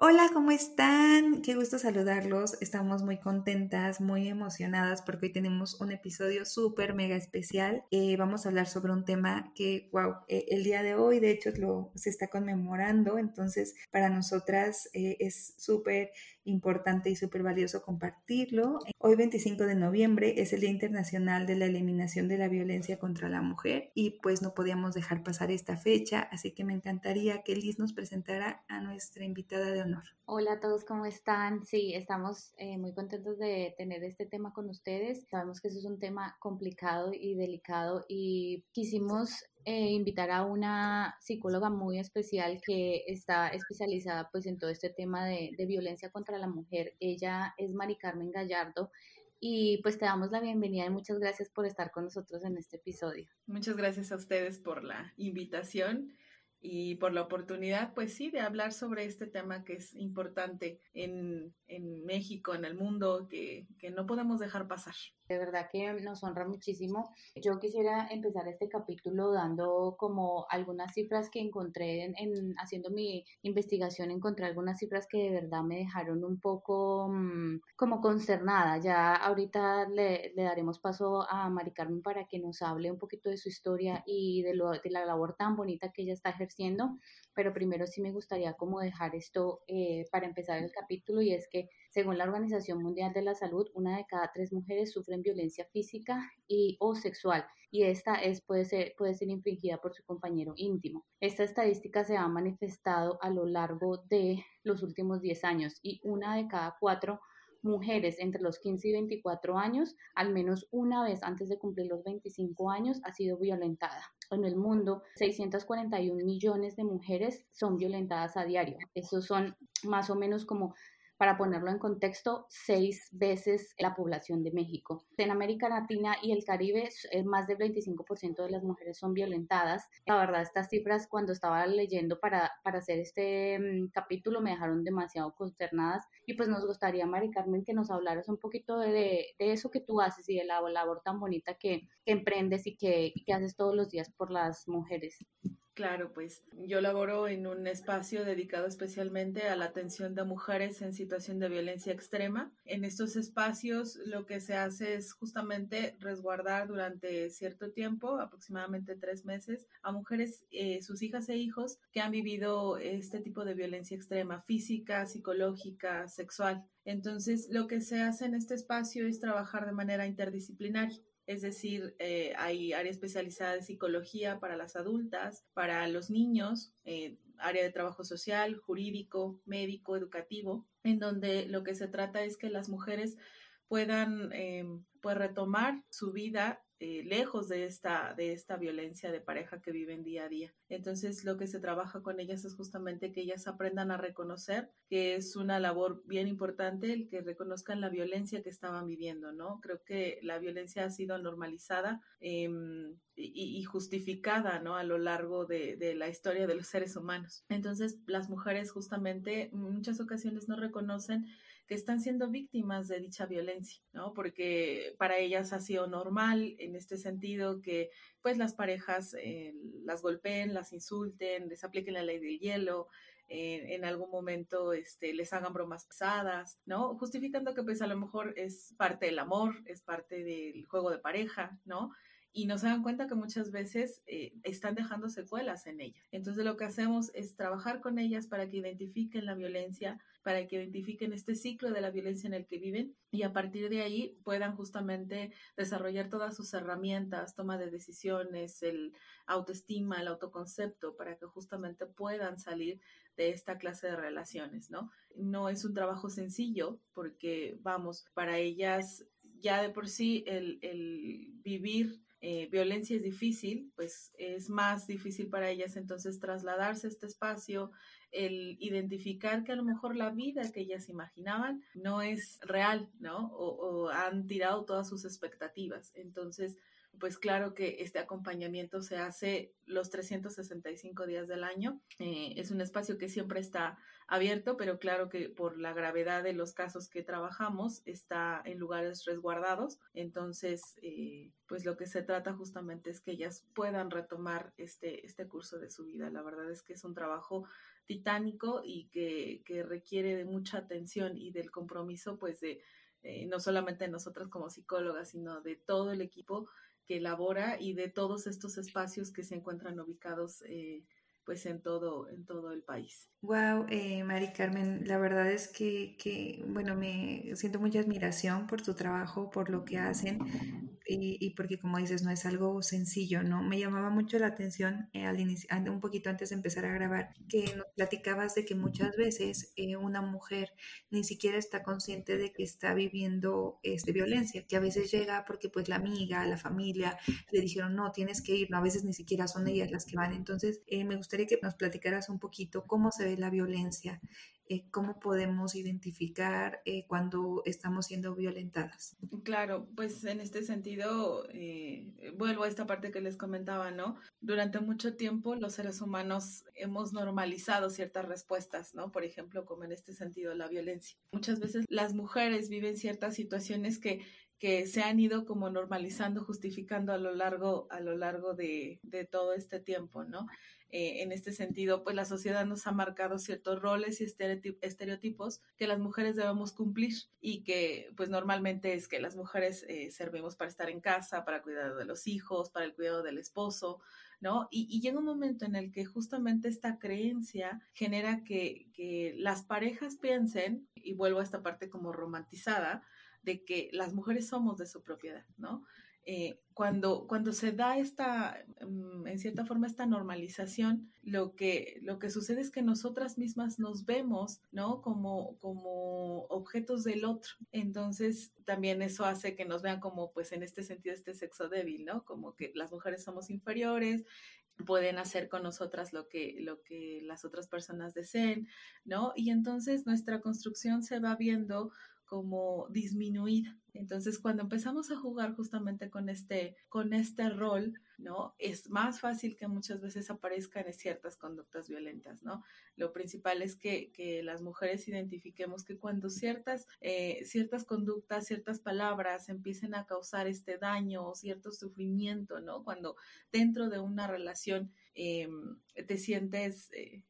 Hola, ¿cómo están? Qué gusto saludarlos. Estamos muy contentas, muy emocionadas porque hoy tenemos un episodio súper mega especial. Eh, vamos a hablar sobre un tema que, wow, eh, el día de hoy de hecho se está conmemorando, entonces para nosotras eh, es súper importante y súper valioso compartirlo. Hoy 25 de noviembre es el Día Internacional de la Eliminación de la Violencia contra la Mujer y pues no podíamos dejar pasar esta fecha, así que me encantaría que Liz nos presentara a nuestra invitada de honor. Hola a todos, ¿cómo están? Sí, estamos eh, muy contentos de tener este tema con ustedes. Sabemos que eso es un tema complicado y delicado y quisimos eh, invitar a una psicóloga muy especial que está especializada pues en todo este tema de, de, violencia contra la mujer. Ella es Mari Carmen Gallardo y pues te damos la bienvenida y muchas gracias por estar con nosotros en este episodio. Muchas gracias a ustedes por la invitación y por la oportunidad, pues sí, de hablar sobre este tema que es importante en, en México, en el mundo, que, que, no podemos dejar pasar. De verdad que nos honra muchísimo. Yo quisiera empezar este capítulo dando como algunas cifras que encontré en, en haciendo mi investigación, encontré algunas cifras que de verdad me dejaron un poco mmm, como consternada. Ya ahorita le, le, daremos paso a Mari Carmen para que nos hable un poquito de su historia y de, lo, de la labor tan bonita que ella está ejerciendo pero primero sí me gustaría como dejar esto eh, para empezar el capítulo y es que según la Organización Mundial de la Salud, una de cada tres mujeres sufren violencia física y o sexual y esta es, puede, ser, puede ser infringida por su compañero íntimo. Esta estadística se ha manifestado a lo largo de los últimos 10 años y una de cada cuatro entre los 15 y 24 años, al menos una vez antes de cumplir los 25 años, ha sido violentada. En el mundo, 641 millones de mujeres son violentadas a diario. Esos son más o menos como para ponerlo en contexto, seis veces la población de México. En América Latina y el Caribe, más del 25% de las mujeres son violentadas. La verdad, estas cifras cuando estaba leyendo para, para hacer este um, capítulo me dejaron demasiado consternadas y pues nos gustaría, Mari Carmen, que nos hablaras un poquito de, de, eso que tú haces y de la labor tan bonita que, que emprendes y que, y que haces todos los días por las mujeres. Claro, pues yo laboro en un espacio dedicado especialmente a la atención de mujeres en situación de violencia extrema. En estos espacios lo que se hace es justamente resguardar durante cierto tiempo, aproximadamente tres meses, a mujeres, eh, sus hijas e hijos que han vivido este tipo de violencia extrema, física, psicológica, sexual. Entonces, lo que se hace en este espacio es trabajar de manera interdisciplinaria es decir, eh, hay área especializada de psicología para las adultas, para los niños, eh, área de trabajo social, jurídico, médico, educativo, en donde lo que se trata es que las mujeres puedan eh, pues retomar su vida eh, lejos de esta, de esta violencia de pareja que viven día a día. Entonces, lo que se trabaja con ellas es justamente que ellas aprendan a reconocer que es una labor bien importante el que reconozcan la violencia que estaban viviendo, ¿no? Creo que la violencia ha sido normalizada y, y, justificada, ¿no? A lo largo de, de la historia de los seres humanos. Entonces, las mujeres justamente en muchas ocasiones no reconocen que están siendo víctimas de dicha violencia, ¿no? Porque para ellas ha sido normal en este sentido que pues las parejas eh, las golpeen, las insulten, les apliquen la ley del hielo, en algún momento este, les hagan bromas pesadas, ¿no? Justificando que pues a lo mejor es parte del amor, es parte del juego de pareja, ¿no? y no se dan cuenta que muchas veces eh, están dejando secuelas en ellas. Entonces lo que hacemos es trabajar con ellas para que identifiquen la violencia, para que identifiquen este ciclo de la violencia en el que viven y a partir de ahí puedan justamente desarrollar todas sus herramientas, toma de decisiones, el autoestima, el autoconcepto, para que justamente puedan salir de esta clase de relaciones, ¿no? No es un trabajo sencillo porque, vamos, para ellas ya de por sí el, el vivir eh, violencia es difícil, pues es más difícil para ellas entonces trasladarse a este espacio, el identificar que a lo mejor la vida que ellas imaginaban no es real, ¿no? O, han tirado todas sus expectativas. Entonces, pues claro que este acompañamiento se hace los 365 días del año. Eh, es un espacio que siempre está abierto, pero claro que por la gravedad de los casos que trabajamos está en lugares resguardados. Entonces, eh, pues lo que se trata justamente es que ellas puedan retomar este, este curso de su vida. La verdad es que es un trabajo titánico y que, que requiere de mucha atención y del compromiso, pues de eh, no solamente de nosotras como psicólogas, sino de todo el equipo que elabora y de todos estos espacios que se encuentran ubicados eh, pues en todo, en todo el país. Wow, eh, Mari Carmen, la verdad es que, que, bueno, me siento mucha admiración por tu trabajo, por lo que hacen y, porque como dices, no es algo sencillo, ¿no? Me llamaba mucho la atención eh, al inicio, un poquito antes de empezar a grabar, que nos platicabas de que muchas veces eh, una mujer ni siquiera está consciente de que está viviendo este, violencia, que a veces llega porque pues la amiga, la familia le dijeron, no, tienes que ir, no, a veces ni siquiera son ellas las que van. Entonces, eh, me gustaría que nos platicaras un poquito cómo se ve la violencia eh, cómo podemos identificar eh, cuando estamos siendo violentadas. Claro, pues en este sentido, eh, vuelvo a esta parte que les comentaba, ¿no? Durante mucho tiempo los seres humanos hemos normalizado ciertas respuestas, ¿no? Por ejemplo, como en este sentido, la violencia. Muchas veces las mujeres viven ciertas situaciones que que se han ido como normalizando, justificando a lo largo, a lo largo de, de todo este tiempo, ¿no? Eh, en este sentido, pues la sociedad nos ha marcado ciertos roles y estereotipos que las mujeres debemos cumplir y que pues normalmente es que las mujeres eh, servimos para estar en casa, para cuidar de los hijos, para el cuidado del esposo, ¿no? Y, llega un momento en el que justamente esta creencia genera que, que las parejas piensen, y vuelvo a esta parte como romantizada, de que las mujeres somos de su propiedad, ¿no? Eh, cuando, cuando se da esta, mm, en cierta forma, esta normalización, lo que, lo que sucede es que nosotras mismas nos vemos, ¿no? Como, como objetos del otro. Entonces, también eso hace que nos vean como, pues, en este sentido, este sexo débil, ¿no? Como que las mujeres somos inferiores, pueden hacer con nosotras lo que, lo que las otras personas deseen, ¿no? Y entonces nuestra construcción se va viendo como disminuida. Entonces, cuando empezamos a jugar justamente con este, con este rol, ¿no? Es más fácil que muchas veces aparezcan ciertas conductas violentas, ¿no? Lo principal es que, que las mujeres identifiquemos que cuando ciertas, eh, ciertas conductas, ciertas palabras empiecen a causar este daño o cierto sufrimiento, ¿no? Cuando dentro de una relación em, te sientes eh,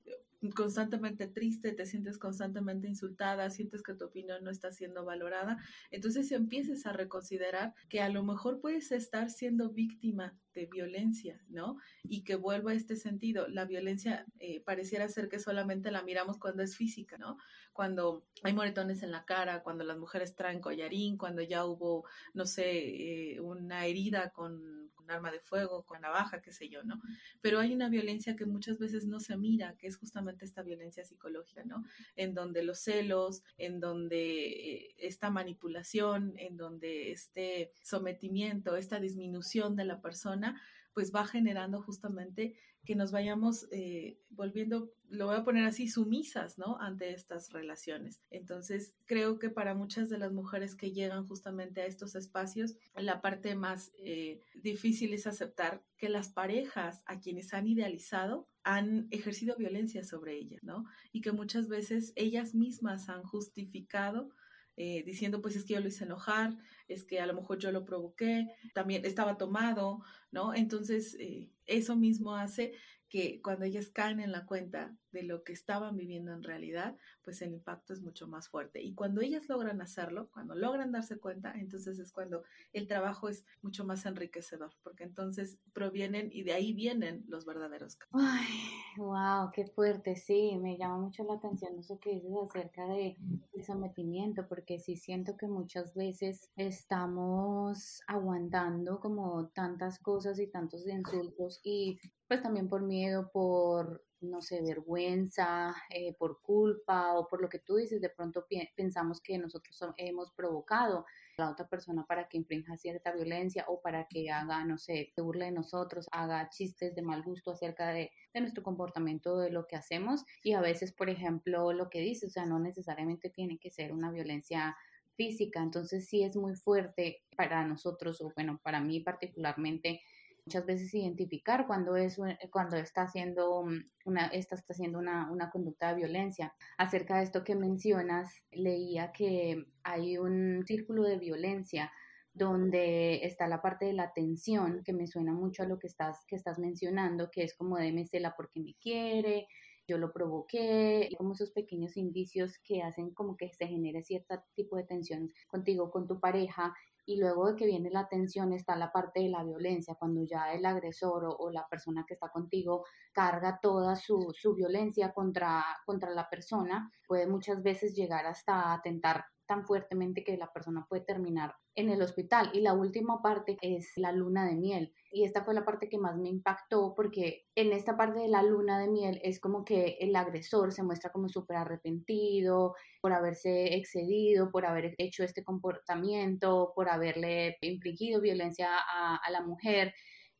constantemente triste, te sientes constantemente insultada, sientes que tu opinión no está siendo valorada, entonces empieces a reconsiderar que a lo mejor puedes estar siendo víctima de violencia, ¿no? Y que vuelva a este sentido, la violencia eh, pareciera ser que solamente la miramos cuando es física, ¿no? Cuando hay moretones en la cara, cuando las mujeres traen collarín, cuando ya hubo, no sé, eh, una herida con arma de fuego, con navaja, qué sé yo, ¿no? Pero hay una violencia que muchas veces no se mira, que es justamente esta violencia psicológica, ¿no? En donde los celos, en donde eh, esta manipulación, en donde este sometimiento, esta disminución de la persona, pues va generando justamente que nos vayamos eh, volviendo, lo voy a poner así, sumisas, ¿no? Ante estas relaciones. Entonces, creo que para muchas de las mujeres que llegan justamente a estos espacios, la parte más eh, difícil es aceptar que las parejas a quienes han idealizado han ejercido violencia sobre ellas, ¿no? Y que muchas veces ellas mismas han justificado eh, diciendo pues es que yo lo hice enojar, es que a lo mejor yo lo provoqué, también estaba tomado, ¿no? Entonces, eh, eso mismo hace que cuando ellas caen en la cuenta de lo que estaban viviendo en realidad, pues el impacto es mucho más fuerte. Y cuando ellas logran hacerlo, cuando logran darse cuenta, entonces es cuando el trabajo es mucho más enriquecedor, porque entonces provienen y de ahí vienen los verdaderos Ay, wow, qué fuerte, sí, me llama mucho la atención eso que dices acerca de el sometimiento, porque sí siento que muchas veces estamos aguantando como tantas cosas y tantos insultos y pues también por miedo, por no sé, vergüenza, eh, por culpa o por lo que tú dices, de pronto pensamos que nosotros hemos provocado a la otra persona para que infrinja cierta violencia o para que haga, no sé, se burle de nosotros, haga chistes de mal gusto acerca de, de nuestro comportamiento, de lo que hacemos. Y a veces, por ejemplo, lo que dices, o sea, no necesariamente tiene que ser una violencia física, entonces sí es muy fuerte para nosotros, o bueno, para mí particularmente, muchas veces identificar cuando, es, cuando está haciendo una, está, está haciendo una, una, conducta de violencia. Acerca de esto que mencionas, leía que hay un círculo de violencia donde está la parte de la atención, que me suena mucho a lo que estás, que estás mencionando, que es como de me cela porque me quiere, yo lo provoqué, como esos pequeños indicios que hacen como que se genere cierto tipo de tensión contigo, con tu pareja, y luego de que viene la tensión está la parte de la violencia, cuando ya el agresor o, la persona que está contigo carga toda su, su violencia contra, contra la persona, puede muchas veces llegar hasta atentar tan fuertemente que la persona puede terminar en el hospital. Y la última parte es la luna de miel. Y esta fue la parte que más me impactó porque en esta parte de la luna de miel es como que el agresor se muestra como súper arrepentido por haberse excedido, por haber hecho este comportamiento, por haberle infligido violencia a, a la mujer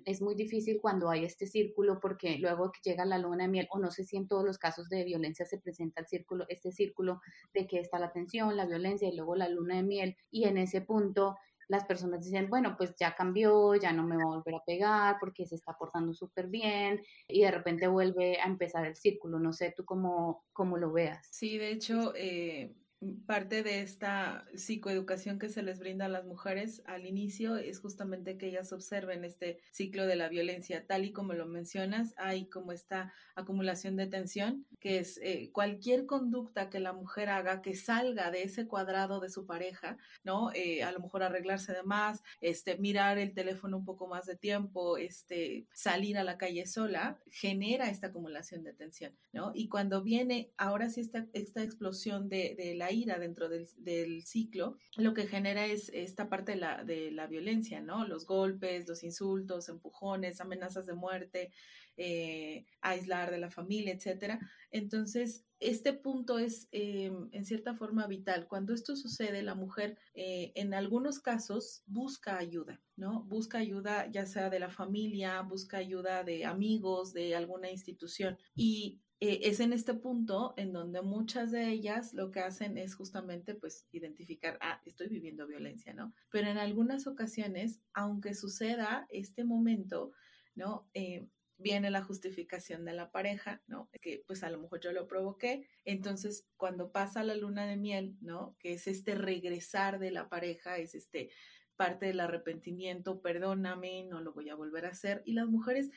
es muy difícil cuando hay este círculo porque luego que llega la luna de miel, o no sé si en todos los casos de violencia se presenta el círculo, este círculo de que está la tensión, la violencia y luego la luna de miel, y en ese punto las personas dicen, bueno, pues ya cambió, ya no me va a volver a pegar porque se está portando súper bien y de repente vuelve a empezar el círculo. No sé tú cómo, cómo lo veas. Sí, de hecho, eh, parte de esta psicoeducación que se les brinda a las mujeres al inicio es justamente que ellas observen este ciclo de la violencia, tal y como lo mencionas, hay como esta acumulación de tensión, que es eh, cualquier conducta que la mujer haga que salga de ese cuadrado de su pareja, ¿no? Eh, a lo mejor arreglarse de más, este, mirar el teléfono un poco más de tiempo, este, salir a la calle sola, genera esta acumulación de tensión, ¿no? Y cuando viene ahora sí esta, esta explosión de, de la ira dentro del, ciclo, lo que genera es esta parte de la, violencia, ¿no? Los golpes, los insultos, empujones, amenazas de muerte, eh, aislar de la familia, etcétera. Entonces, este punto es eh, en cierta forma vital. Cuando esto sucede, la mujer eh, en algunos casos busca ayuda, ¿no? Busca ayuda ya sea de la familia, busca ayuda de amigos, de alguna institución. Y eh, es en este punto en donde muchas de ellas lo que hacen es justamente pues identificar, ah, estoy viviendo violencia, ¿no? Pero en algunas ocasiones, aunque suceda este momento, ¿no? Eh, viene la justificación de la pareja, ¿no? Que pues a lo mejor yo lo provoqué. Entonces, cuando pasa la luna de miel, ¿no? Que es este regresar de la pareja, es este parte del arrepentimiento, perdóname, no lo voy a volver a hacer. Y las mujeres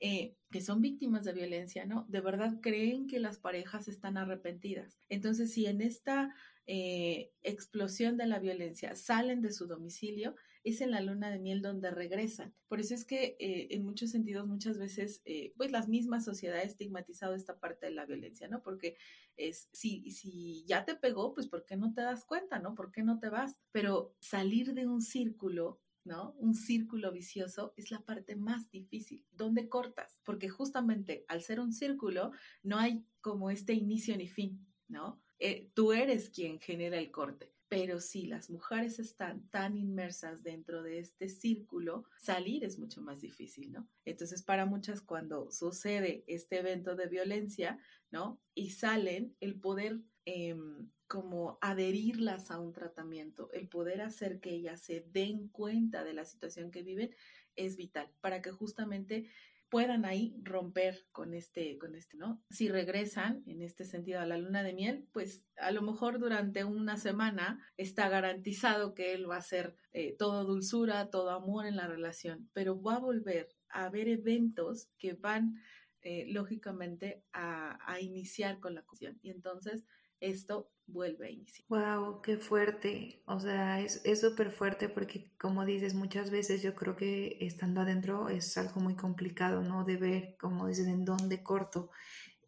eh, que son víctimas de violencia, ¿no? De verdad creen que las parejas están arrepentidas. Entonces, si en esta eh, explosión de la violencia salen de su domicilio, es en la luna de miel donde regresan. Por eso es que eh, en muchos sentidos muchas veces pues la misma sociedad ha estigmatizado esta parte de la violencia, ¿no? Porque es si, si ya te pegó, pues ¿por qué no te das cuenta, ¿no? ¿Por qué no te vas? Pero salir de un círculo ¿no? Un círculo vicioso es la parte más difícil. ¿Dónde cortas? Porque justamente al ser un círculo no hay como este inicio ni fin, ¿no? Eh, tú eres quien genera el corte. Pero si las mujeres están tan inmersas dentro de este círculo, salir es mucho más difícil, ¿no? Entonces, para muchas, cuando sucede este evento de violencia, ¿no? Y salen, el poder em, como adherirlas a un tratamiento, el poder hacer que ellas se den cuenta de la situación que viven es vital para que justamente puedan ahí romper con este, con este, ¿no? Si regresan en este sentido a la luna de miel, pues a lo mejor durante una semana está garantizado que él va a ser eh, todo dulzura, todo amor en la relación, pero va a volver a haber eventos que van eh, lógicamente a, a, iniciar con la cuestión. Y entonces esto vuelve a iniciar. Wow, qué fuerte. O sea, es súper fuerte porque como dices, muchas veces yo creo que estando adentro es algo muy complicado, ¿no? De ver, como dices, en dónde corto.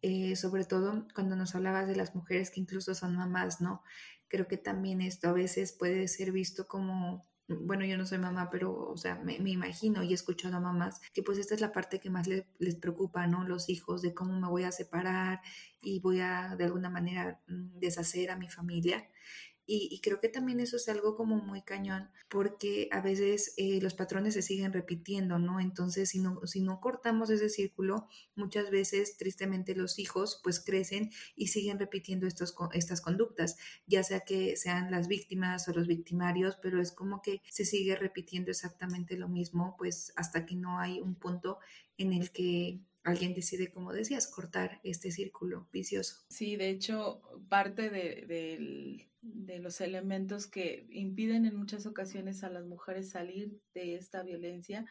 Eh, sobre todo cuando nos hablabas de las mujeres que incluso son mamás, ¿no? Creo que también esto a veces puede ser visto como bueno, yo no soy mamá, pero, o sea, me, imagino y he escuchado a mamás que pues esta es la parte que más les preocupa, ¿no? Los hijos, de cómo me voy a separar y voy a de alguna manera mm, deshacer a mi familia. Y, creo que también eso es algo como muy cañón, porque a veces eh, los patrones se siguen repitiendo, ¿no? Entonces, si no, si no cortamos ese círculo, muchas veces, tristemente, los hijos pues crecen y siguen repitiendo estos, estas conductas, ya sea que sean las víctimas o los victimarios, pero es como que se sigue repitiendo exactamente lo mismo, pues hasta que no hay un punto en el que alguien decide, como decías, cortar este círculo vicioso. Sí, de hecho, parte de, de, los elementos que impiden en muchas ocasiones a las mujeres salir de esta violencia,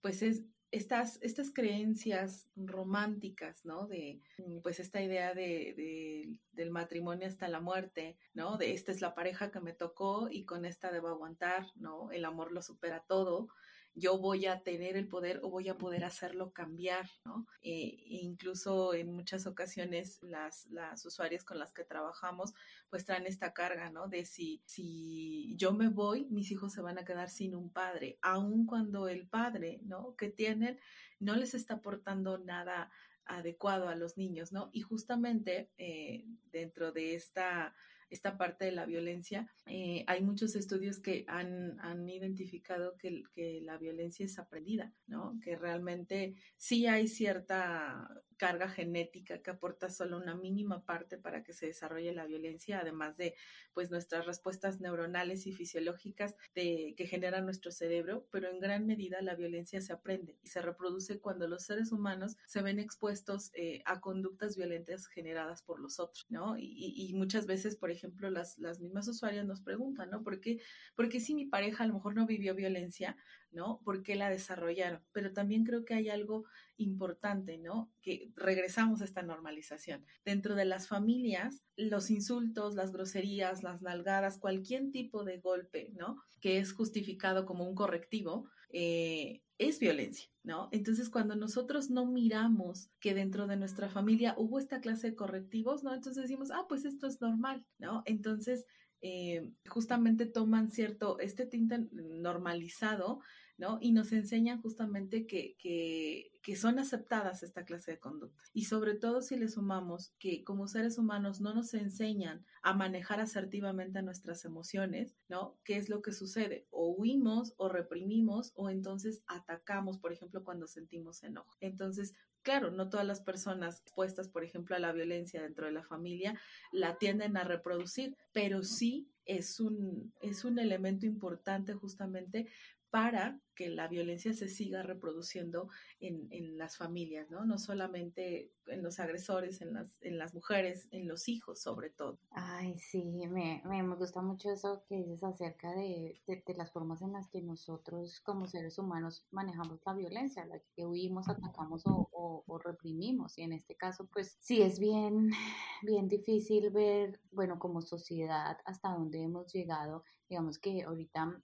pues es estas, estas creencias románticas, ¿no? De, pues esta idea de, de, del matrimonio hasta la muerte, ¿no? De esta es la pareja que me tocó y con esta debo aguantar, ¿no? El amor lo supera todo yo voy a tener el poder o voy a poder hacerlo cambiar, ¿no? Eh, incluso en muchas ocasiones las, las usuarias con las que trabajamos pues traen esta carga, ¿no? De si, si yo me voy, mis hijos se van a quedar sin un padre, aun cuando el padre, ¿no? Que tienen no les está aportando nada adecuado a los niños, ¿no? Y justamente eh, dentro de esta esta parte de la violencia. Eh, hay muchos estudios que han, han identificado que, que, la violencia es aprendida, ¿no? Que realmente sí hay cierta carga genética que aporta solo una mínima parte para que se desarrolle la violencia, además de pues nuestras respuestas neuronales y fisiológicas de, que genera nuestro cerebro, pero en gran medida la violencia se aprende y se reproduce cuando los seres humanos se ven expuestos eh, a conductas violentas generadas por los otros, ¿no? Y, muchas veces, por ejemplo, las, las mismas usuarias nos preguntan, ¿no? ¿Por qué, porque si mi pareja a lo mejor no vivió violencia, ¿no? ¿Por qué la desarrollaron? Pero también creo que hay algo importante, ¿no? Que regresamos a esta normalización. Dentro de las familias, los insultos, las groserías, las nalgadas, cualquier tipo de golpe, ¿no? Que es justificado como un correctivo, eh, es violencia, ¿no? Entonces, cuando nosotros no miramos que dentro de nuestra familia hubo esta clase de correctivos, ¿no? Entonces decimos, ah, pues esto es normal, ¿no? Entonces, eh, justamente toman cierto, este tinte normalizado ¿no? Y nos enseñan justamente que, que, que, son aceptadas esta clase de conductas. Y sobre todo si le sumamos que como seres humanos no nos enseñan a manejar asertivamente nuestras emociones, ¿no? ¿Qué es lo que sucede? O huimos o reprimimos o entonces atacamos, por ejemplo, cuando sentimos enojo. Entonces, claro, no todas las personas expuestas, por ejemplo, a la violencia dentro de la familia la tienden a reproducir, pero sí es un, es un elemento importante justamente para que la violencia se siga reproduciendo en, en, las familias, ¿no? No solamente en los agresores, en las, en las mujeres, en los hijos sobre todo. Ay, sí, me, me, gusta mucho eso que dices acerca de, de, las formas en las que nosotros como seres humanos manejamos la violencia, la que huimos, atacamos o, o, o reprimimos. Y en este caso, pues sí es bien, bien difícil ver, bueno, como sociedad hasta dónde hemos llegado. Digamos que ahorita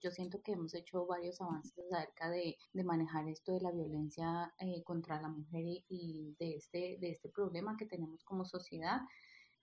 yo siento que hemos hecho varios avances acerca de, de manejar esto de la violencia eh, contra la mujer y, y, de, este, de este problema que tenemos como sociedad.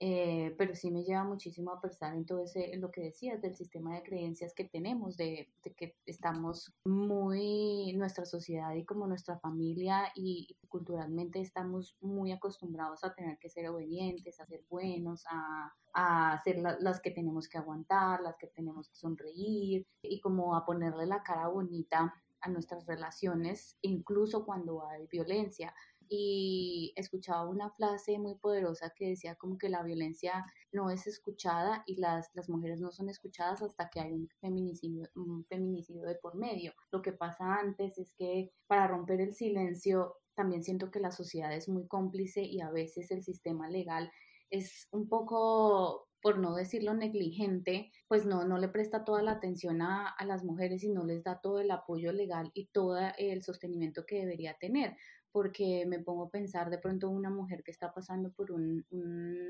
Eh, pero sí me lleva muchísimo a pensar en todo ese, lo que decías del sistema de creencias que tenemos, de, que estamos muy, nuestra sociedad y como nuestra familia y, culturalmente estamos muy acostumbrados a tener que ser obedientes, a ser buenos, a, a ser las que tenemos que aguantar, las que tenemos que sonreír y como a ponerle la cara bonita a nuestras relaciones, incluso cuando hay violencia y escuchaba una frase muy poderosa que decía como que la violencia no es escuchada y las, las mujeres no son escuchadas hasta que hay un feminicidio, un feminicidio de por medio. Lo que pasa antes es que para romper el silencio también siento que la sociedad es muy cómplice y a veces el sistema legal es un poco por no decirlo negligente, pues no, no le presta toda la atención a, a, las mujeres y no les da todo el apoyo legal y todo el sostenimiento que debería tener porque me pongo a pensar de pronto una mujer que está pasando por un,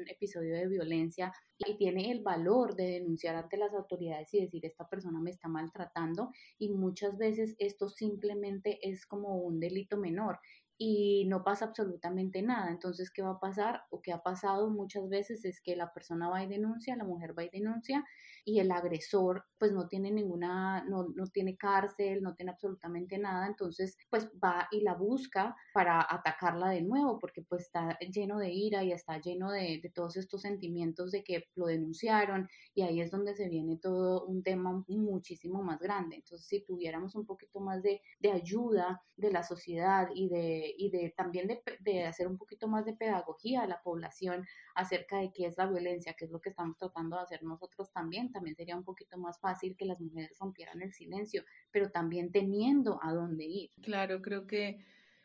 episodio de violencia y tiene el valor de denunciar ante las autoridades y decir esta persona me está maltratando y muchas veces esto simplemente es como un delito menor y no pasa absolutamente nada. Entonces, ¿qué va a pasar? O qué ha pasado muchas veces es que la persona va y denuncia, la mujer va y denuncia y el agresor pues no tiene ninguna, no, no tiene cárcel, no tiene absolutamente nada, entonces pues va y la busca para atacarla de nuevo porque pues está lleno de ira y está lleno de, de todos estos sentimientos de que lo denunciaron y ahí es donde se viene todo un tema muchísimo más grande. Entonces, si tuviéramos un poquito más de, de ayuda de la sociedad y de, y de también de, de hacer un poquito más de pedagogía a la población acerca de qué es la violencia, que es lo que estamos tratando de hacer nosotros también, también sería un poquito más fácil que las mujeres rompieran el silencio, pero también teniendo a dónde ir. Claro, creo que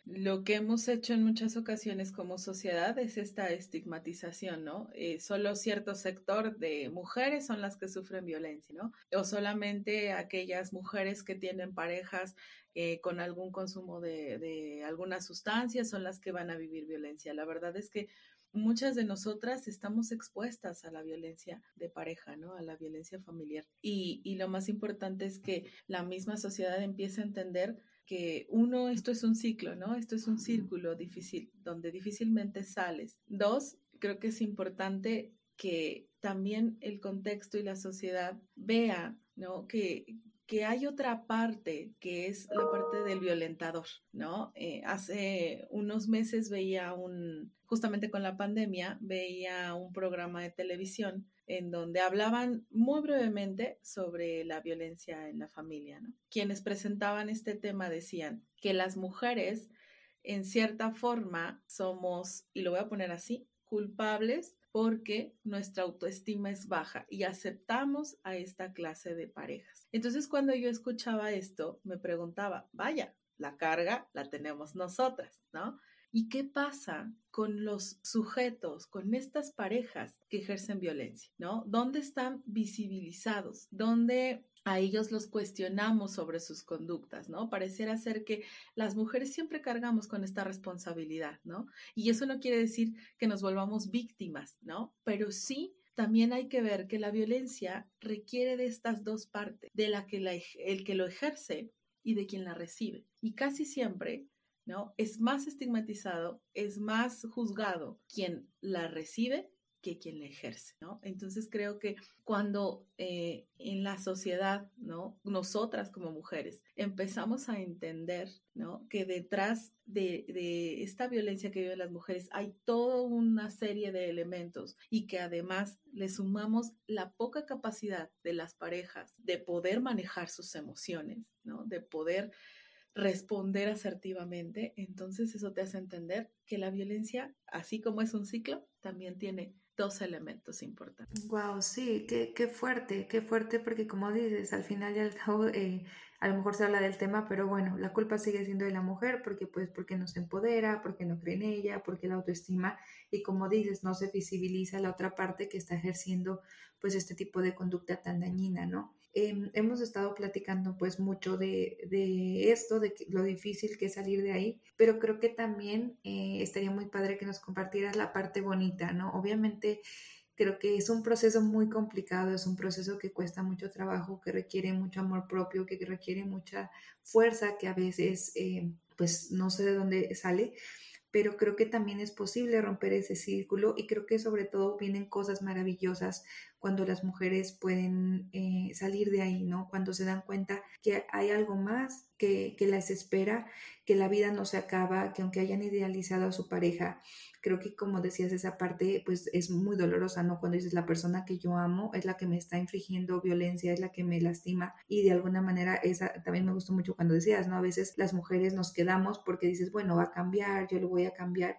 lo que hemos hecho en muchas ocasiones como sociedad es esta estigmatización, ¿no? Eh, solo cierto sector de mujeres son las que sufren violencia, ¿no? O solamente aquellas mujeres que tienen parejas eh, con algún consumo de, de algunas sustancias son las que van a vivir violencia. La verdad es que muchas de nosotras estamos expuestas a la violencia de pareja, ¿no? A la violencia familiar. Y, y lo más importante es que la misma sociedad empiece a entender que uno, esto es un ciclo, ¿no? Esto es un círculo difícil, donde difícilmente sales. Dos, creo que es importante que también el contexto y la sociedad vea, ¿no? Que, que hay otra parte que es la parte del violentador, ¿no? Eh, hace unos meses veía un, justamente con la pandemia, veía un programa de televisión en donde hablaban muy brevemente sobre la violencia en la familia, ¿no? Quienes presentaban este tema decían que las mujeres, en cierta forma, somos, y lo voy a poner así, culpables porque nuestra autoestima es baja y aceptamos a esta clase de parejas. Entonces, cuando yo escuchaba esto, me preguntaba, vaya, la carga la tenemos nosotras, ¿no? ¿Y qué pasa con los sujetos, con estas parejas que ejercen violencia, ¿no? ¿Dónde están visibilizados? ¿Dónde a ellos los cuestionamos sobre sus conductas, ¿no? Pareciera ser que las mujeres siempre cargamos con esta responsabilidad, ¿no? Y eso no quiere decir que nos volvamos víctimas, ¿no? Pero sí también hay que ver que la violencia requiere de estas dos partes, de la que el que lo ejerce y de quien la recibe. Y casi siempre, ¿no? Es más estigmatizado, es más juzgado quien la recibe que quien la ejerce, ¿no? Entonces creo que cuando eh, en la sociedad, ¿no? Nosotras como mujeres empezamos a entender, ¿no? Que detrás de, esta violencia que viven las mujeres hay toda una serie de elementos y que además le sumamos la poca capacidad de las parejas de poder manejar sus emociones, ¿no? De poder responder asertivamente, entonces eso te hace entender que la violencia, así como es un ciclo, también tiene dos elementos importantes. Wow, sí, qué, qué fuerte, qué fuerte, porque como dices, al final y al cabo, eh, a lo mejor se habla del tema, pero bueno, la culpa sigue siendo de la mujer, porque pues porque no se empodera, porque no cree en ella, porque la autoestima, y como dices, no se visibiliza la otra parte que está ejerciendo pues este tipo de conducta tan dañina, ¿no? Em, hemos estado platicando pues mucho de, de, esto, de lo difícil que es salir de ahí, pero creo que también eh, estaría muy padre que nos compartieras la parte bonita, ¿no? Obviamente creo que es un proceso muy complicado, es un proceso que cuesta mucho trabajo, que requiere mucho amor propio, que requiere mucha fuerza, que a veces eh, pues no sé de dónde sale, pero creo que también es posible romper ese círculo y creo que sobre todo vienen cosas maravillosas cuando las mujeres pueden eh, salir de ahí, ¿no? Cuando se dan cuenta que hay algo más que, que las espera, que la vida no se acaba, que aunque hayan idealizado a su pareja, creo que como decías, esa parte pues es muy dolorosa, ¿no? Cuando dices la persona que yo amo es la que me está infligiendo violencia, es la que me lastima y de alguna manera esa también me gustó mucho cuando decías, ¿no? A veces las mujeres nos quedamos porque dices, bueno, va a cambiar, yo lo voy a cambiar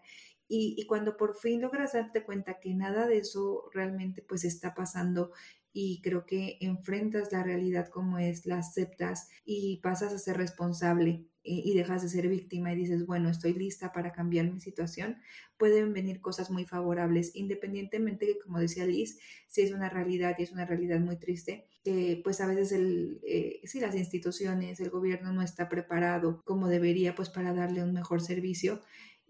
y, cuando por fin logras darte cuenta que nada de eso realmente pues está pasando y creo que enfrentas la realidad como es, la aceptas y pasas a ser responsable y, y dejas de ser víctima y dices, bueno, estoy lista para cambiar mi situación, pueden venir cosas muy favorables, independientemente que, como decía Liz, si es una realidad y es una realidad muy triste, que pues a veces el, eh, si las instituciones, el gobierno no está preparado como debería pues para darle un mejor servicio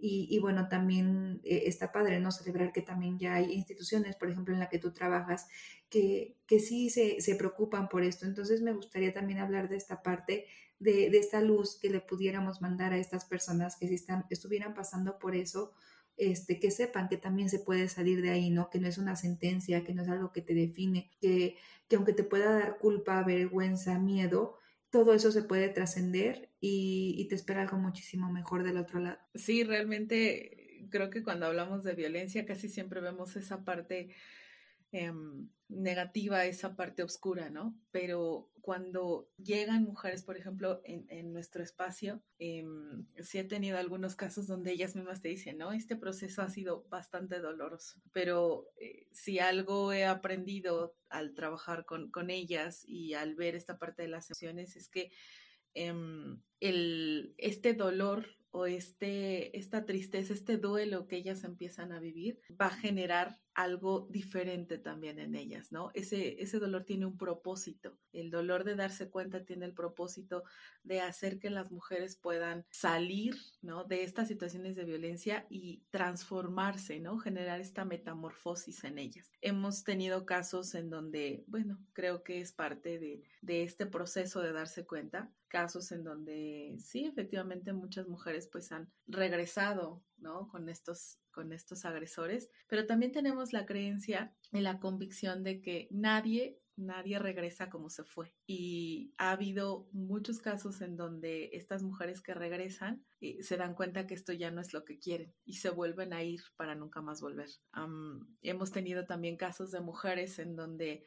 Y, bueno, también eh, está padre, ¿no? Celebrar que también ya hay instituciones, por ejemplo, en la que tú trabajas, que, que sí se, se preocupan por esto. Entonces me gustaría también hablar de esta parte, de, de esta luz que le pudiéramos mandar a estas personas que si están, estuvieran pasando por eso, este, que sepan que también se puede salir de ahí, ¿no? Que no es una sentencia, que no es algo que te define, que, que aunque te pueda dar culpa, vergüenza, miedo, todo eso se puede trascender y, te espera algo muchísimo mejor del otro lado. Sí, realmente creo que cuando hablamos de violencia casi siempre vemos esa parte em, negativa, esa parte oscura, ¿no? Pero cuando llegan mujeres, por ejemplo, en, nuestro espacio, eh, sí he tenido algunos casos donde ellas mismas te dicen, ¿no? Este proceso ha sido bastante doloroso, pero eh, si algo he aprendido al trabajar con, con, ellas y al ver esta parte de las emociones es que em, el, este dolor o este, esta tristeza, este duelo que ellas empiezan a vivir, va a generar algo diferente también en ellas, ¿no? Ese, ese dolor tiene un propósito. El dolor de darse cuenta tiene el propósito de hacer que las mujeres puedan salir, ¿no? De estas situaciones de violencia y transformarse, ¿no? Generar esta metamorfosis en ellas. Hemos tenido casos en donde, bueno, creo que es parte de, de este proceso de darse cuenta, casos en donde sí, efectivamente muchas mujeres pues han regresado, ¿no? Con estos con estos agresores, pero también tenemos la creencia y la convicción de que nadie nadie regresa como se fue. Y ha habido muchos casos en donde estas mujeres que regresan se dan cuenta que esto ya no es lo que quieren y se vuelven a ir para nunca más volver. hemos tenido también casos de mujeres en donde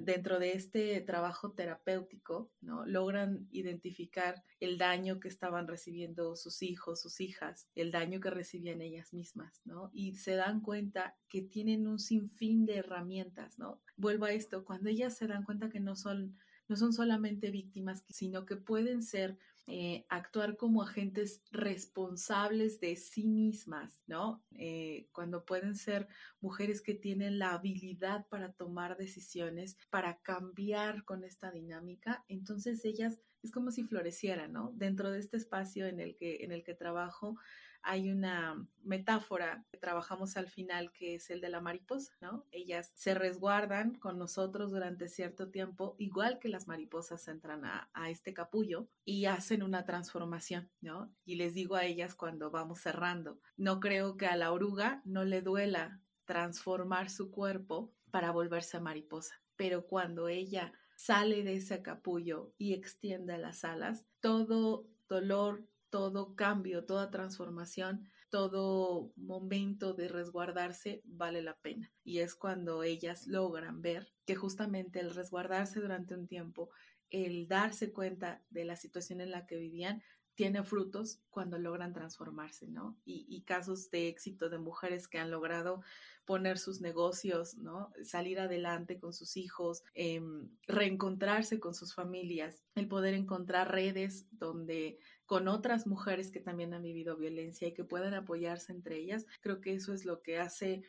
dentro de este trabajo terapéutico logran identificar el daño que estaban recibiendo sus hijos, sus hijas, el daño que recibían ellas mismas, ¿no? Y se dan cuenta que tienen un sinfín de herramientas, ¿no? Vuelvo a esto, cuando ellas se dan cuenta que no son, no son solamente víctimas, sino que pueden ser eh, actuar como agentes responsables de sí mismas, ¿no? Eh, cuando pueden ser mujeres que tienen la habilidad para tomar decisiones, para cambiar con esta dinámica, entonces ellas es como si florecieran, ¿no? Dentro de este espacio en el que, en el que trabajo, hay una metáfora que trabajamos al final que es el de la mariposa, ¿no? Ellas se resguardan con nosotros durante cierto tiempo, igual que las mariposas entran a, este capullo y hacen una transformación, ¿no? Y les digo a ellas cuando vamos cerrando, no creo que a la oruga no le duela transformar su cuerpo para volverse mariposa, pero cuando ella sale de ese capullo y extiende las alas, todo dolor, todo cambio, toda transformación, todo momento de resguardarse vale la pena. Y es cuando ellas logran ver que justamente el resguardarse durante un tiempo, el darse cuenta de la situación en la que vivían, tiene frutos cuando logran transformarse, ¿no? Y, casos de éxito de mujeres que han logrado poner sus negocios, ¿no? Salir adelante con sus hijos, em, reencontrarse con sus familias, el poder encontrar redes donde con otras mujeres que también han vivido violencia y que puedan apoyarse entre ellas, creo que eso es lo que hace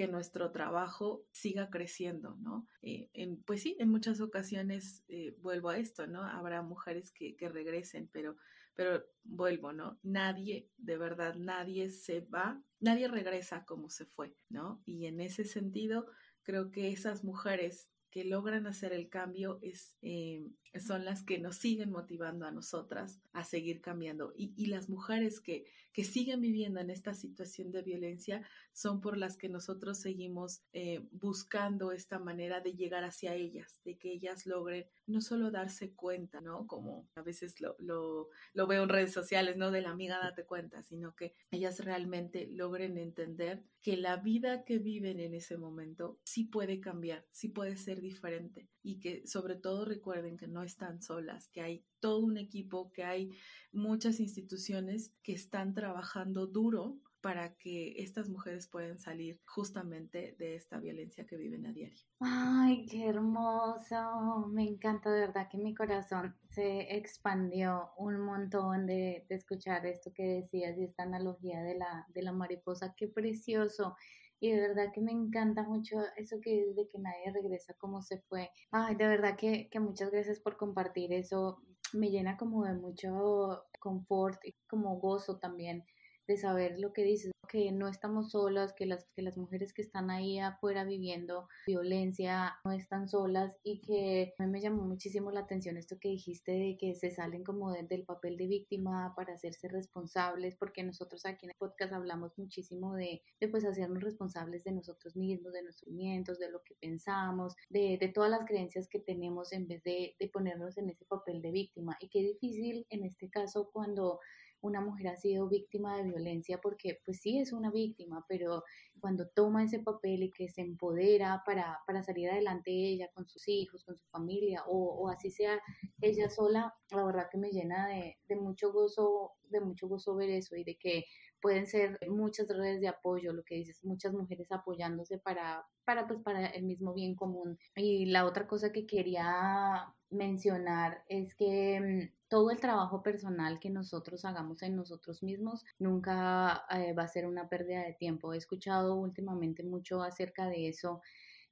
que nuestro trabajo siga creciendo, ¿no? Eh, en, pues sí, en muchas ocasiones eh, vuelvo a esto, ¿no? Habrá mujeres que, que, regresen, pero, pero vuelvo, ¿no? Nadie, de verdad, nadie se va, nadie regresa como se fue, ¿no? Y en ese sentido, creo que esas mujeres que logran hacer el cambio es, eh, son las que nos siguen motivando a nosotras a seguir cambiando. Y, y, las mujeres que, que siguen viviendo en esta situación de violencia son por las que nosotros seguimos eh, buscando esta manera de llegar hacia ellas, de que ellas logren no solo darse cuenta, ¿no? Como a veces lo, lo, lo veo en redes sociales, ¿no? De la amiga date cuenta, sino que ellas realmente logren entender que la vida que viven en ese momento sí puede cambiar, sí puede ser diferente y que sobre todo recuerden que no están solas, que hay todo un equipo, que hay muchas instituciones que están trabajando duro para que estas mujeres puedan salir justamente de esta violencia que viven a diario. Ay, qué hermoso. Me encanta, de verdad que mi corazón se expandió un montón de, escuchar esto que decías y esta analogía de la, de la mariposa. Qué precioso. Y de verdad que me encanta mucho eso que es de que nadie regresa como se fue. Ay, de verdad que, que muchas gracias por compartir eso. Me llena como de mucho confort y como gozo también de saber lo que dices, que no estamos solas, que las, que las mujeres que están ahí afuera viviendo violencia no están solas y que a mí me llamó muchísimo la atención esto que dijiste de que se salen como del papel de víctima para hacerse responsables, porque nosotros aquí en el podcast hablamos muchísimo de, de pues hacernos responsables de nosotros mismos, de nuestros sentimientos, de lo que pensamos, de, de todas las creencias que tenemos en vez de, de ponernos en ese papel de víctima. Y qué difícil en este caso cuando una mujer ha sido víctima de violencia porque pues sí es una víctima, pero cuando toma ese papel y que se empodera para, para salir adelante ella con sus hijos, con su familia o, así sea ella sola, la verdad que me llena de, de mucho gozo, de mucho gozo ver eso y de que pueden ser muchas redes de apoyo, lo que dices, muchas mujeres apoyándose para, para, pues, para el mismo bien común. Y la otra cosa que quería mencionar es que mm, todo el trabajo personal que nosotros hagamos en nosotros mismos nunca eh, va a ser una pérdida de tiempo. He escuchado últimamente mucho acerca de eso.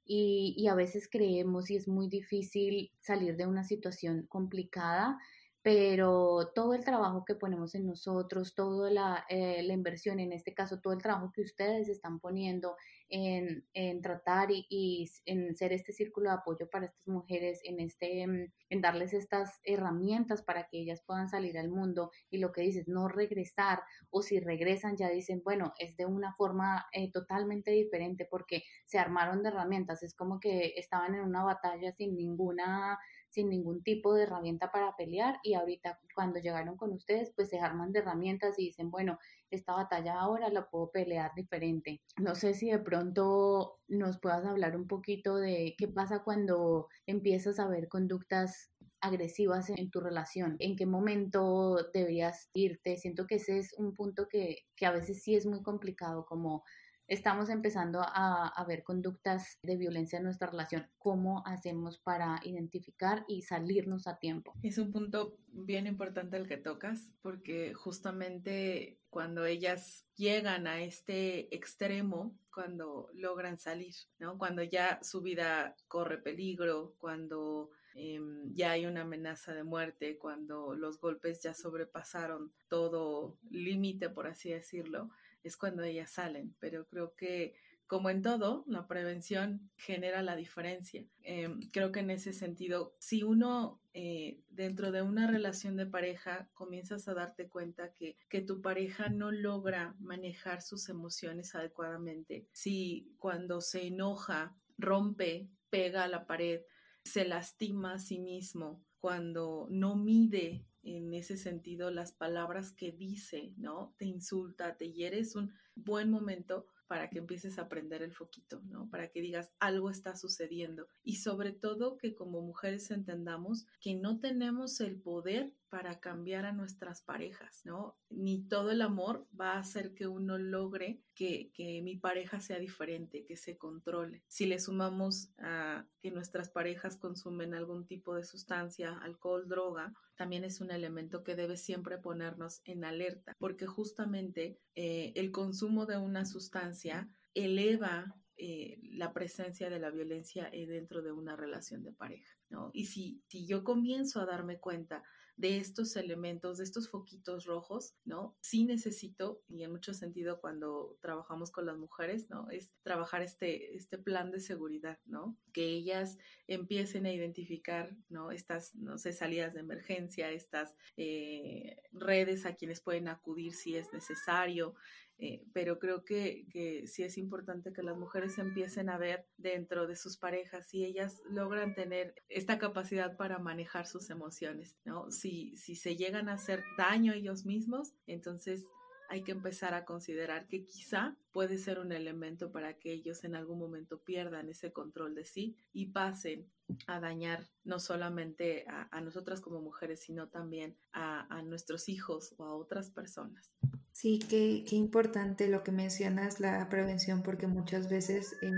Y, a veces creemos y es muy difícil salir de una situación complicada pero todo el trabajo que ponemos en nosotros, toda la, eh, la, inversión, en este caso, todo el trabajo que ustedes están poniendo en, en tratar y, y, en ser este círculo de apoyo para estas mujeres, en, este, mm, en darles estas herramientas para que ellas puedan salir al mundo y lo que dices, no regresar o si regresan ya dicen, bueno, es de una forma eh, totalmente diferente porque se armaron de herramientas, es como que estaban en una batalla sin ninguna sin ningún tipo de herramienta para pelear y ahorita cuando llegaron con ustedes pues se arman de herramientas y dicen, bueno, esta batalla ahora la puedo pelear diferente. No sé si de pronto nos puedas hablar un poquito de qué pasa cuando empiezas a ver conductas agresivas en tu relación, en qué momento deberías irte. Siento que ese es un punto que, que a veces sí es muy complicado, como estamos empezando a, ver conductas de violencia en nuestra relación. ¿Cómo hacemos para identificar y salirnos a tiempo? Es un punto bien importante el que tocas, porque justamente cuando ellas llegan a este extremo, cuando logran salir, ¿no? Cuando ya su vida corre peligro, cuando em, ya hay una amenaza de muerte, cuando los golpes ya sobrepasaron todo límite, por así decirlo, es cuando ellas salen, pero creo que como en todo, la prevención genera la diferencia. Em, creo que en ese sentido, si uno eh, dentro de una relación de pareja comienzas a darte cuenta que, que tu pareja no logra manejar sus emociones adecuadamente, si cuando se enoja, rompe, pega a la pared, se lastima a sí mismo, cuando no mide en ese sentido las palabras que dice, ¿no? Te insulta, te hiere, es un buen momento para que empieces a prender el foquito, ¿no? Para que digas algo está sucediendo y sobre todo que como mujeres entendamos que no tenemos el poder para cambiar a nuestras parejas, ¿no? Ni todo el amor va a hacer que uno logre que, que, mi pareja sea diferente, que se controle. Si le sumamos a que nuestras parejas consumen algún tipo de sustancia, alcohol, droga, también es un elemento que debe siempre ponernos en alerta, porque justamente eh, el consumo de una sustancia eleva eh, la presencia de la violencia eh, dentro de una relación de pareja, ¿no? Y si, si yo comienzo a darme cuenta de estos elementos, de estos foquitos rojos, ¿no? Sí necesito, y en mucho sentido cuando trabajamos con las mujeres, ¿no? Es trabajar este, este plan de seguridad, ¿no? Que ellas empiecen a identificar, ¿no? Estas, no sé, salidas de emergencia, estas eh, redes a quienes pueden acudir si es necesario, eh, pero creo que, que, sí es importante que las mujeres empiecen a ver dentro de sus parejas si ellas logran tener esta capacidad para manejar sus emociones, ¿no? Si, si se llegan a hacer daño a ellos mismos, entonces hay que empezar a considerar que quizá puede ser un elemento para que ellos en algún momento pierdan ese control de sí y pasen a dañar no solamente a, a nosotras como mujeres, sino también a, a nuestros hijos o a otras personas. Sí, qué, qué, importante lo que mencionas, la prevención, porque muchas veces, eh,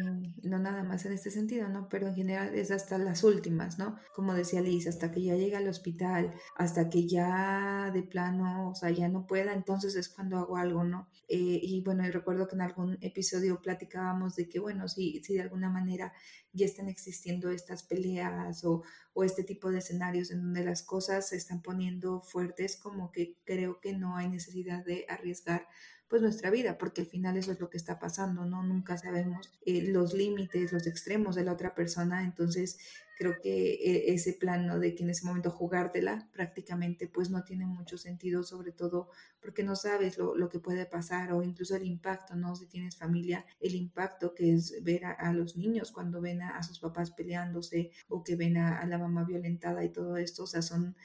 no nada más en este sentido, ¿no? Pero en general es hasta las últimas, ¿no? Como decía Liz, hasta que ya llega al hospital, hasta que ya de plano, o sea, ya no pueda, entonces es cuando hago algo, ¿no? Eh, y bueno, y recuerdo que en algún episodio platicábamos de que, bueno, si, si de alguna manera ya están existiendo estas peleas o, o este tipo de escenarios en donde las cosas se están poniendo fuertes, como que creo que no hay necesidad de arriesgar pues nuestra vida, porque al final eso es lo que está pasando, ¿no? Nunca sabemos eh, los límites, los extremos de la otra persona, entonces creo que eh, ese plano de que en ese momento jugártela prácticamente pues no tiene mucho sentido, sobre todo porque no sabes lo, lo que puede pasar o incluso el impacto, ¿no? Si tienes familia, el impacto que es ver a, los niños cuando ven a, sus papás peleándose o que ven a, a la mamá violentada y todo esto, o sea, son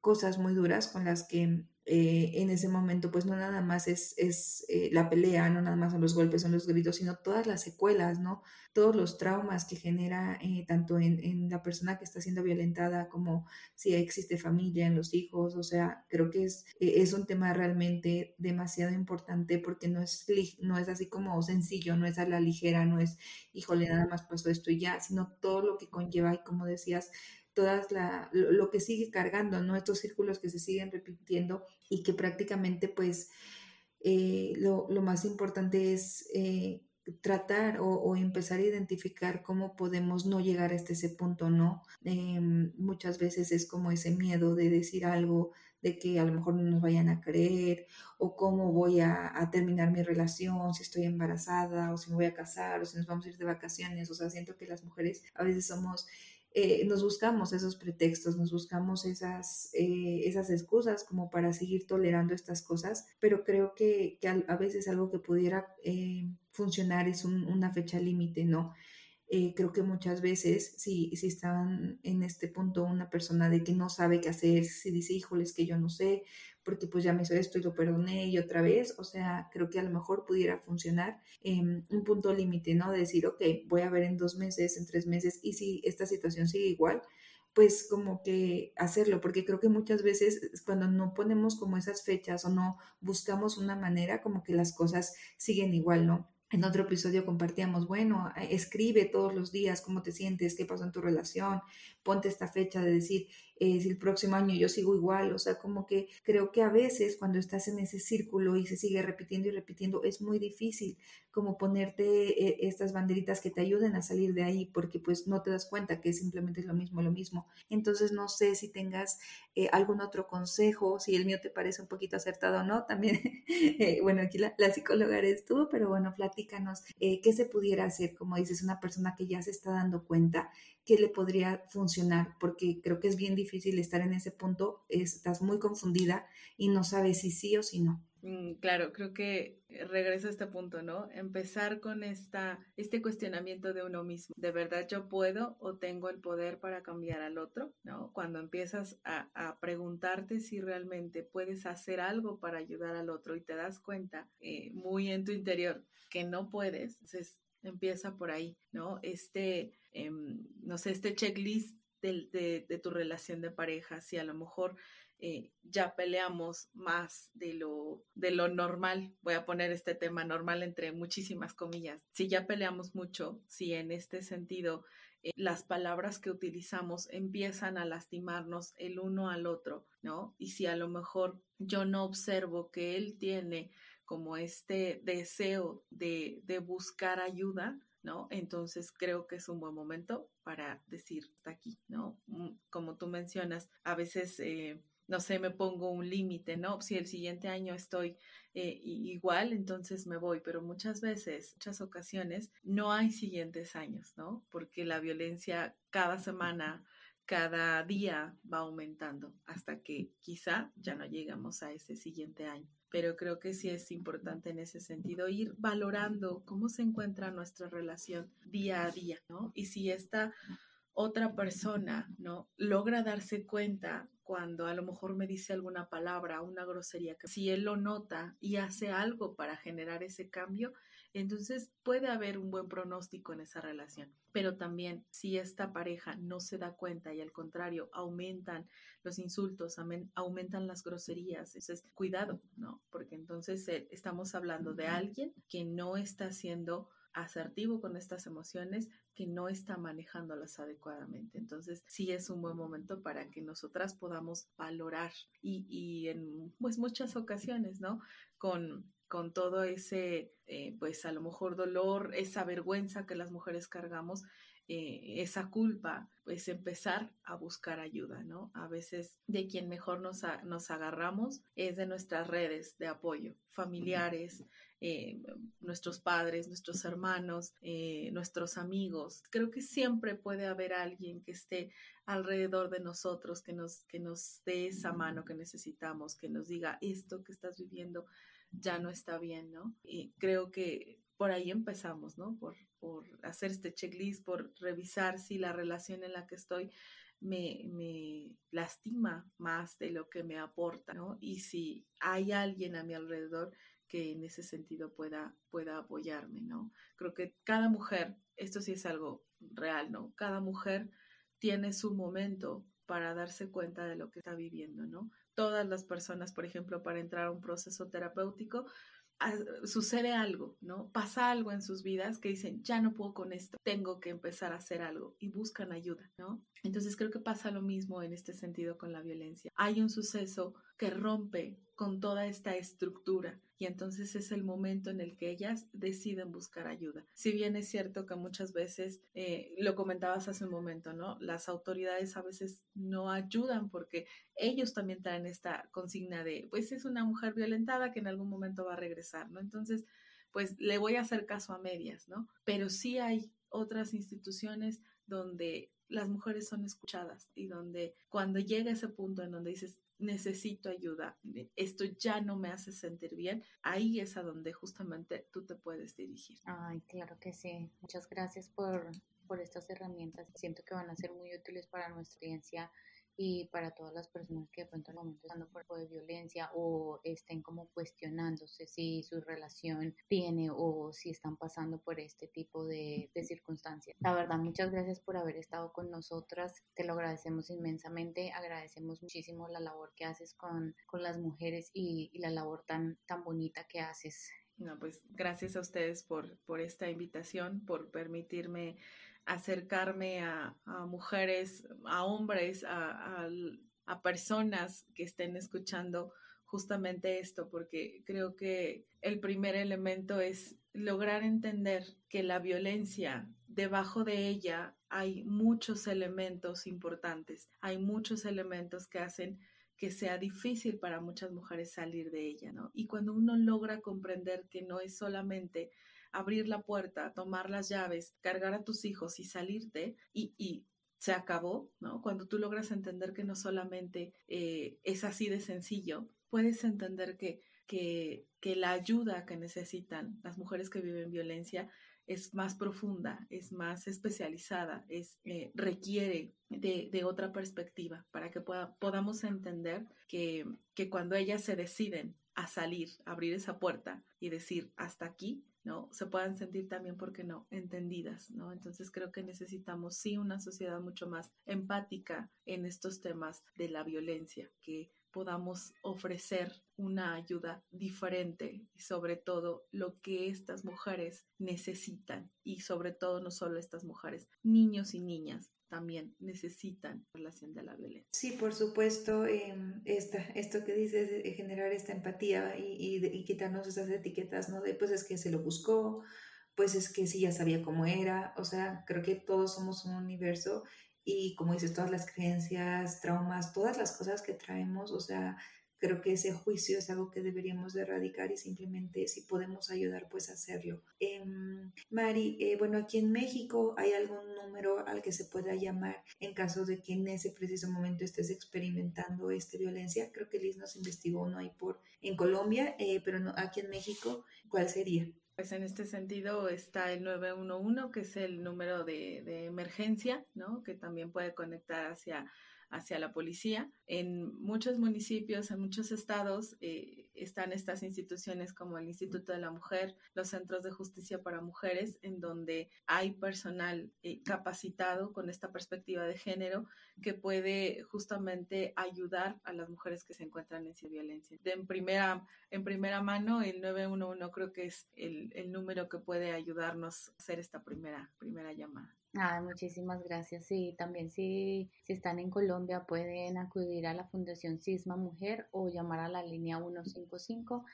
cosas muy duras con las que eh, en ese momento, pues no nada más es, es eh, la pelea, no nada más son los golpes, son los gritos, sino todas las secuelas, ¿no? Todos los traumas que genera eh, tanto en, en, la persona que está siendo violentada como si existe familia en los hijos, o sea, creo que es, es un tema realmente demasiado importante porque no es, no es así como sencillo, no es a la ligera, no es, híjole, nada más pasó esto y ya, sino todo lo que conlleva y como decías, todas la, lo, que sigue cargando, ¿no? Estos círculos que se siguen repitiendo y que prácticamente pues eh, lo, más importante es eh, tratar o, empezar a identificar cómo podemos no llegar hasta ese punto, ¿no? Em, muchas veces es como ese miedo de decir algo, de que a lo mejor no nos vayan a creer, o cómo voy a, a, terminar mi relación, si estoy embarazada, o si me voy a casar, o si nos vamos a ir de vacaciones. O sea, siento que las mujeres a veces somos eh, nos buscamos esos pretextos, nos buscamos esas, eh, esas excusas como para seguir tolerando estas cosas, pero creo que, a, veces algo que pudiera eh, funcionar es una fecha límite, ¿no? creo que muchas veces, si, si están en este punto una persona de que no sabe qué hacer, si dice, híjole, es que yo no sé, porque pues ya me hizo esto y lo perdoné y otra vez, o sea, creo que a lo mejor pudiera funcionar en un punto límite, ¿no? De decir, ok, voy a ver en dos meses, en tres meses, y si esta situación sigue igual, pues como que hacerlo, porque creo que muchas veces cuando no ponemos como esas fechas o no buscamos una manera, como que las cosas siguen igual, ¿no? En otro episodio compartíamos, bueno, escribe todos los días cómo te sientes, qué pasó en tu relación, ponte esta fecha de decir, eh, si el próximo año yo sigo igual, o sea, como que creo que a veces cuando estás en ese círculo y se sigue repitiendo y repitiendo, es muy difícil como ponerte eh, estas banderitas que te ayuden a salir de ahí, porque pues no te das cuenta que simplemente es lo mismo, lo mismo. Entonces, no sé si tengas eh, algún otro consejo, si el mío te parece un poquito acertado o no, también, bueno, aquí la, la, psicóloga eres tú, pero bueno, platícanos, ¿qué se pudiera hacer? Como dices, una persona que ya se está dando cuenta qué le podría funcionar, porque creo que es bien difícil estar en ese punto, estás muy confundida y no sabes si sí o si no. Mm, claro, creo que regreso a este punto, ¿no? Empezar con esta, este cuestionamiento de uno mismo. ¿De verdad yo puedo o tengo el poder para cambiar al otro? ¿No? Cuando empiezas a, a preguntarte si realmente puedes hacer algo para ayudar al otro y te das cuenta eh, muy en tu interior que no puedes, entonces empieza por ahí, ¿no? Este, em, no sé, este checklist de, de, tu relación de pareja, si a lo mejor eh, ya peleamos más de lo, de lo normal, voy a poner este tema normal entre muchísimas comillas, si ya peleamos mucho, si en este sentido eh, las palabras que utilizamos empiezan a lastimarnos el uno al otro, ¿no? Y si a lo mejor yo no observo que él tiene como este deseo de, de buscar ayuda, ¿no? Entonces creo que es un buen momento para decir, está aquí, ¿no? Mm, como tú mencionas, a veces, eh, no sé, me pongo un límite, ¿no? Si el siguiente año estoy eh, igual, entonces me voy, pero muchas veces, muchas ocasiones, no hay siguientes años, ¿no? Porque la violencia cada semana, cada día va aumentando hasta que quizá ya no llegamos a ese siguiente año pero creo que sí es importante en ese sentido ir valorando cómo se encuentra nuestra relación día a día, ¿no? Y si esta otra persona, ¿no? Logra darse cuenta cuando a lo mejor me dice alguna palabra, una grosería, que si él lo nota y hace algo para generar ese cambio, entonces puede haber un buen pronóstico en esa relación. Pero también si esta pareja no se da cuenta y al contrario aumentan los insultos, aumentan las groserías, entonces cuidado, ¿no? Porque entonces eh, estamos hablando de alguien que no está siendo asertivo con estas emociones, que no está manejándolas adecuadamente. Entonces, sí es un buen momento para que nosotras podamos valorar y, y en pues muchas ocasiones, ¿no? Con con todo ese, eh, pues a lo mejor dolor, esa vergüenza que las mujeres cargamos, eh, esa culpa, pues empezar a buscar ayuda, ¿no? A veces de quien mejor nos, nos agarramos es de nuestras redes de apoyo, familiares, eh, nuestros padres, nuestros hermanos, eh, nuestros amigos. Creo que siempre puede haber alguien que esté alrededor de nosotros, que nos, que nos dé esa mano que necesitamos, que nos diga esto que estás viviendo ya no está bien, ¿no? Y creo que por ahí empezamos, ¿no? Por, por hacer este checklist, por revisar si la relación en la que estoy me, me, lastima más de lo que me aporta, ¿no? Y si hay alguien a mi alrededor que en ese sentido pueda, pueda apoyarme, ¿no? Creo que cada mujer, esto sí es algo real, ¿no? Cada mujer tiene su momento para darse cuenta de lo que está viviendo, ¿no? Todas las personas, por ejemplo, para entrar a un proceso terapéutico, sucede algo, ¿no? Pasa algo en sus vidas que dicen, ya no puedo con esto, tengo que empezar a hacer algo y buscan ayuda, ¿no? Entonces creo que pasa lo mismo en este sentido con la violencia. Hay un suceso que rompe con toda esta estructura y entonces es el momento en el que ellas deciden buscar ayuda. Si bien es cierto que muchas veces, eh, lo comentabas hace un momento, ¿no? Las autoridades a veces no ayudan porque ellos también traen esta consigna de, pues es una mujer violentada que en algún momento va a regresar, ¿no? Entonces, pues le voy a hacer caso a medias, ¿no? Pero sí hay otras instituciones donde las mujeres son escuchadas y donde cuando llega ese punto en donde dices, necesito ayuda, esto ya no me hace sentir bien, ahí es a donde justamente tú te puedes dirigir. Ay, claro que sí. Muchas gracias por, por estas herramientas. Siento que van a ser muy útiles para nuestra audiencia y para todas las personas que de pronto en el momento están por de violencia o estén como cuestionándose si su relación tiene o si están pasando por este tipo de, circunstancias. La verdad, muchas gracias por haber estado con nosotras, te lo agradecemos inmensamente, agradecemos muchísimo la labor que haces con, con las mujeres y, y la labor tan, tan bonita que haces. No, pues gracias a ustedes por, por esta invitación, por permitirme acercarme a, mujeres, a hombres, a, personas que estén escuchando justamente esto, porque creo que el primer elemento es lograr entender que la violencia, debajo de ella hay muchos elementos importantes, hay muchos elementos que hacen que sea difícil para muchas mujeres salir de ella, ¿no? Y cuando uno logra comprender que no es solamente abrir la puerta, tomar las llaves, cargar a tus hijos y salirte y, se acabó, ¿no? Cuando tú logras entender que no solamente eh, es así de sencillo, puedes entender que, que, la ayuda que necesitan las mujeres que viven violencia es más profunda, es más especializada, es, eh, requiere de, otra perspectiva para que podamos entender que, que cuando ellas se deciden a salir, abrir esa puerta y decir hasta aquí, ¿no? Se puedan sentir también, porque no?, entendidas, ¿no? Entonces creo que necesitamos sí una sociedad mucho más empática en estos temas de la violencia, que podamos ofrecer una ayuda diferente y sobre todo lo que estas mujeres necesitan y sobre todo no solo estas mujeres, niños y niñas también necesitan relación de la violencia. Sí, por supuesto, em, esta, esto que dices, generar esta empatía y, y, quitarnos esas etiquetas, ¿no? De pues es que se lo buscó, pues es que sí ya sabía cómo era, o sea, creo que todos somos un universo y como dices, todas las creencias, traumas, todas las cosas que traemos, o sea, creo que ese juicio es algo que deberíamos de erradicar y simplemente si podemos ayudar, pues hacerlo. Em, Mari, eh, bueno, aquí en México hay algún número al que se pueda llamar en caso de que en ese preciso momento estés experimentando esta violencia. Creo que Liz nos investigó uno ahí por en Colombia, eh, pero no, aquí en México, ¿cuál sería? Pues en este sentido está el 911, que es el número de, de emergencia, ¿no? Que también puede conectar hacia hacia la policía. En muchos municipios, en muchos estados, eh, están estas instituciones como el Instituto de la Mujer, los centros de justicia para mujeres, en donde hay personal eh, capacitado con esta perspectiva de género que puede justamente ayudar a las mujeres que se encuentran en violencia. De en, primera, en primera mano, el 911 creo que es el, el número que puede ayudarnos a hacer esta primera, primera llamada. Ah, muchísimas gracias. Sí, también si, si están en Colombia pueden acudir a la Fundación Cisma Mujer o llamar a la línea 155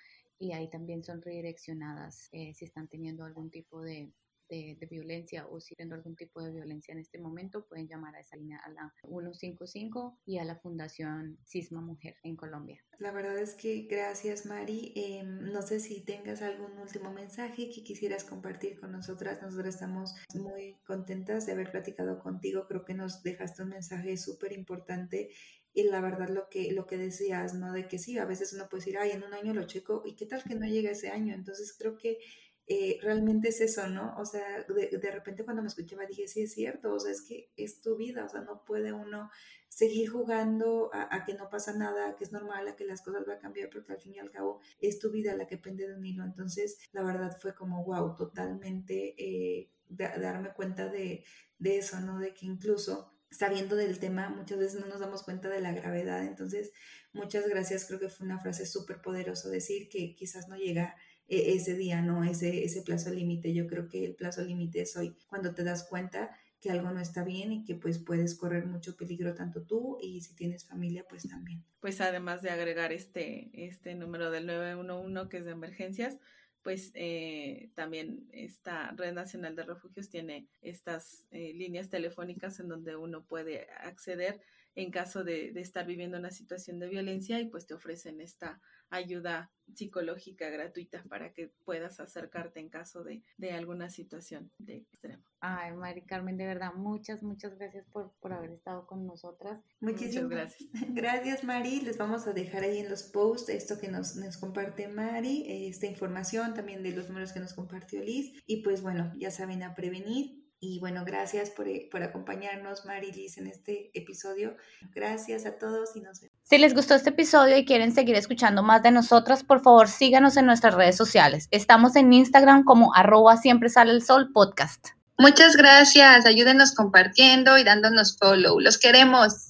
y ahí también son redireccionadas eh, si están teniendo algún tipo de, de, violencia o si tienen algún tipo de violencia en este momento, pueden llamar a esa línea a la 155 y a la Fundación Cisma Mujer en Colombia. La verdad es que gracias Mari. Em, no sé si tengas algún último mensaje que quisieras compartir con nosotras. Nosotras estamos muy contentas de haber platicado contigo. Creo que nos dejaste un mensaje súper importante y la verdad lo que, lo que decías, ¿no? De que sí, a veces uno puede decir, ay, en un año lo checo y qué tal que no llega ese año. Entonces creo que eh, realmente es eso, ¿no? O sea, de, repente cuando me escuchaba dije, sí es cierto, o sea, es que es tu vida, o sea, no puede uno seguir jugando a, que no pasa nada, a que es normal, a que las cosas van a cambiar, porque al fin y al cabo es tu vida la que pende de un hilo. Entonces, la verdad fue como, wow, totalmente eh, darme cuenta de, de eso, ¿no? De que incluso sabiendo del tema, muchas veces no nos damos cuenta de la gravedad. Entonces, muchas gracias, creo que fue una frase súper poderosa decir que quizás no llega e-, ese día, ¿no? Ese, ese plazo límite. Yo creo que el plazo límite es hoy, cuando te das cuenta que algo no está bien y que pues puedes correr mucho peligro tanto tú y si tienes familia pues también. Pues además de agregar este, este número del 911 que es de emergencias, pues eh, también esta Red Nacional de Refugios tiene estas eh, líneas telefónicas en donde uno puede acceder en caso de, de estar viviendo una situación de violencia y pues te ofrecen esta ayuda psicológica gratuita para que puedas acercarte en caso de, alguna situación de extremo. Ay, Mari Carmen, de verdad, muchas, muchas gracias por, haber estado con nosotras. Muchísimas gracias. Gracias, Mari. Les vamos a dejar ahí en los posts esto que nos, nos comparte Mari, esta información también de los números que nos compartió Liz. Y pues bueno, ya saben a prevenir y bueno, gracias por, eh, por acompañarnos, Marilis, en este episodio. Gracias a todos y nos vemos. Si les gustó este episodio y quieren seguir escuchando más de nosotras, por favor síganos en nuestras redes sociales. Estamos en Instagram como arroba siempre sale el sol podcast. Muchas gracias. Ayúdenos compartiendo y dándonos follow. Los queremos.